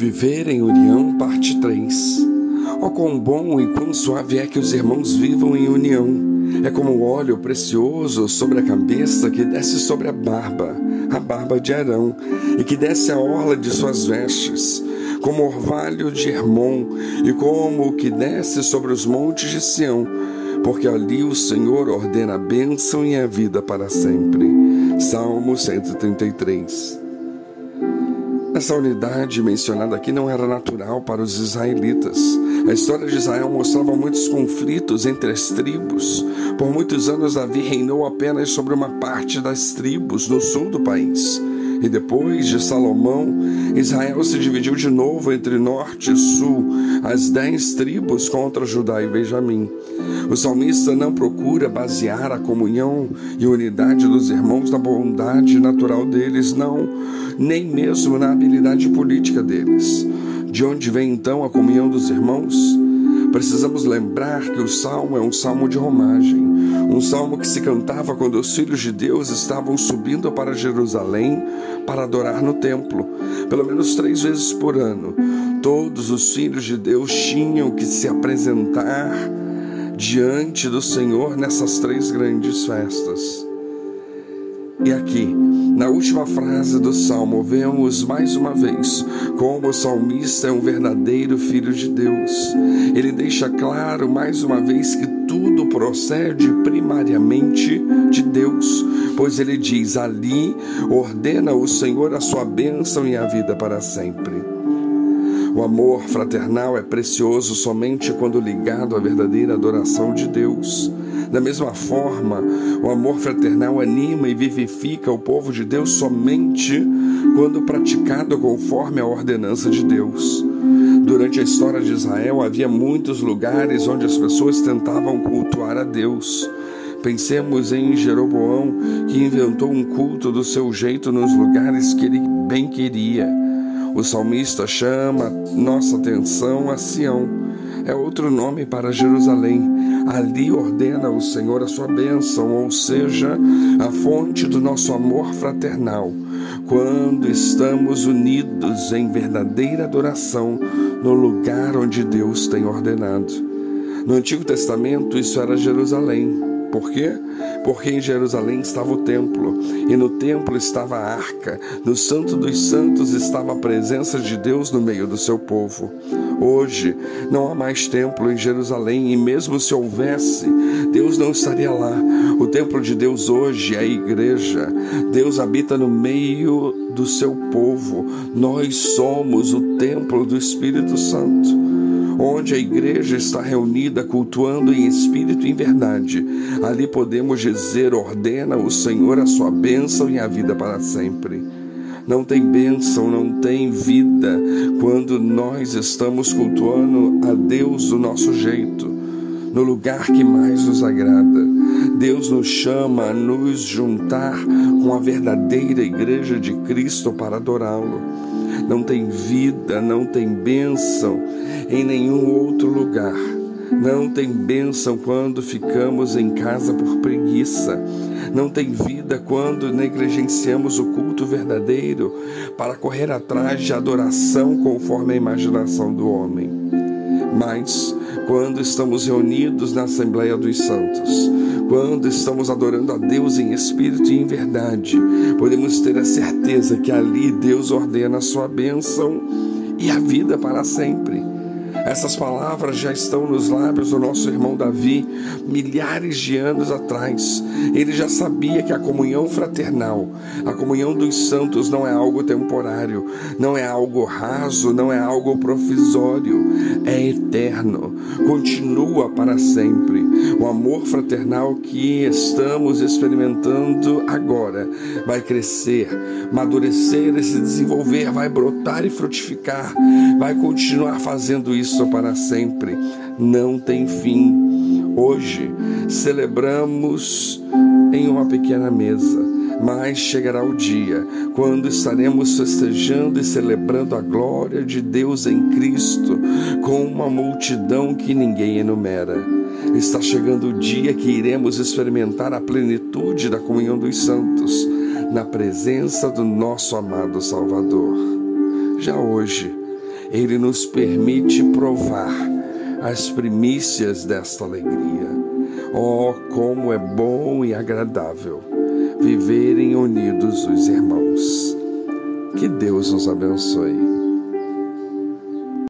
Viver em união, parte 3. Oh, quão bom e quão suave é que os irmãos vivam em união. É como o óleo precioso sobre a cabeça que desce sobre a barba, a barba de Arão, e que desce a orla de suas vestes, como orvalho de Hermon, e como o que desce sobre os montes de Sião, porque ali o Senhor ordena a bênção e a vida para sempre. Salmo 133. Essa unidade mencionada aqui não era natural para os israelitas. A história de Israel mostrava muitos conflitos entre as tribos. Por muitos anos, Davi reinou apenas sobre uma parte das tribos no sul do país. E depois de Salomão, Israel se dividiu de novo entre norte e sul, as dez tribos contra Judá e Benjamim. O salmista não procura basear a comunhão e unidade dos irmãos na bondade natural deles, não, nem mesmo na habilidade política deles. De onde vem então a comunhão dos irmãos? Precisamos lembrar que o salmo é um salmo de romagem, um salmo que se cantava quando os filhos de Deus estavam subindo para Jerusalém para adorar no templo, pelo menos três vezes por ano. Todos os filhos de Deus tinham que se apresentar diante do Senhor nessas três grandes festas. E aqui, na última frase do salmo, vemos mais uma vez como o salmista é um verdadeiro filho de Deus. Ele deixa claro mais uma vez que tudo procede primariamente de Deus, pois ele diz: Ali ordena o Senhor a sua bênção e a vida para sempre. O amor fraternal é precioso somente quando ligado à verdadeira adoração de Deus. Da mesma forma, o amor fraternal anima e vivifica o povo de Deus somente quando praticado conforme a ordenança de Deus. Durante a história de Israel, havia muitos lugares onde as pessoas tentavam cultuar a Deus. Pensemos em Jeroboão, que inventou um culto do seu jeito nos lugares que ele bem queria. O salmista chama nossa atenção a Sião é outro nome para Jerusalém. Ali ordena o Senhor a sua bênção, ou seja, a fonte do nosso amor fraternal, quando estamos unidos em verdadeira adoração no lugar onde Deus tem ordenado. No Antigo Testamento, isso era Jerusalém. Por quê? Porque em Jerusalém estava o templo, e no templo estava a arca, no Santo dos Santos estava a presença de Deus no meio do seu povo. Hoje não há mais templo em Jerusalém, e mesmo se houvesse, Deus não estaria lá. O templo de Deus hoje é a igreja. Deus habita no meio do seu povo. Nós somos o templo do Espírito Santo onde a igreja está reunida cultuando em espírito e em verdade. Ali podemos dizer: ordena o Senhor a sua bênção e a vida para sempre. Não tem bênção, não tem vida quando nós estamos cultuando a Deus do nosso jeito, no lugar que mais nos agrada. Deus nos chama a nos juntar com a verdadeira igreja de Cristo para adorá-lo. Não tem vida, não tem bênção em nenhum outro lugar. Não tem bênção quando ficamos em casa por preguiça. Não tem vida quando negligenciamos o culto verdadeiro para correr atrás de adoração conforme a imaginação do homem. Mas, quando estamos reunidos na Assembleia dos Santos, quando estamos adorando a Deus em espírito e em verdade, podemos ter a certeza que ali Deus ordena a sua bênção e a vida para sempre. Essas palavras já estão nos lábios do nosso irmão Davi milhares de anos atrás. Ele já sabia que a comunhão fraternal, a comunhão dos santos não é algo temporário, não é algo raso, não é algo provisório, é eterno, continua para sempre. O amor fraternal que estamos experimentando agora vai crescer, amadurecer e se desenvolver, vai brotar e frutificar, vai continuar fazendo isso para sempre não tem fim. Hoje celebramos em uma pequena mesa, mas chegará o dia quando estaremos festejando e celebrando a glória de Deus em Cristo com uma multidão que ninguém enumera. Está chegando o dia que iremos experimentar a plenitude da comunhão dos santos na presença do nosso amado Salvador. Já hoje, Ele nos permite provar as primícias desta alegria. Oh, como é bom e agradável viverem unidos os irmãos. Que Deus nos abençoe.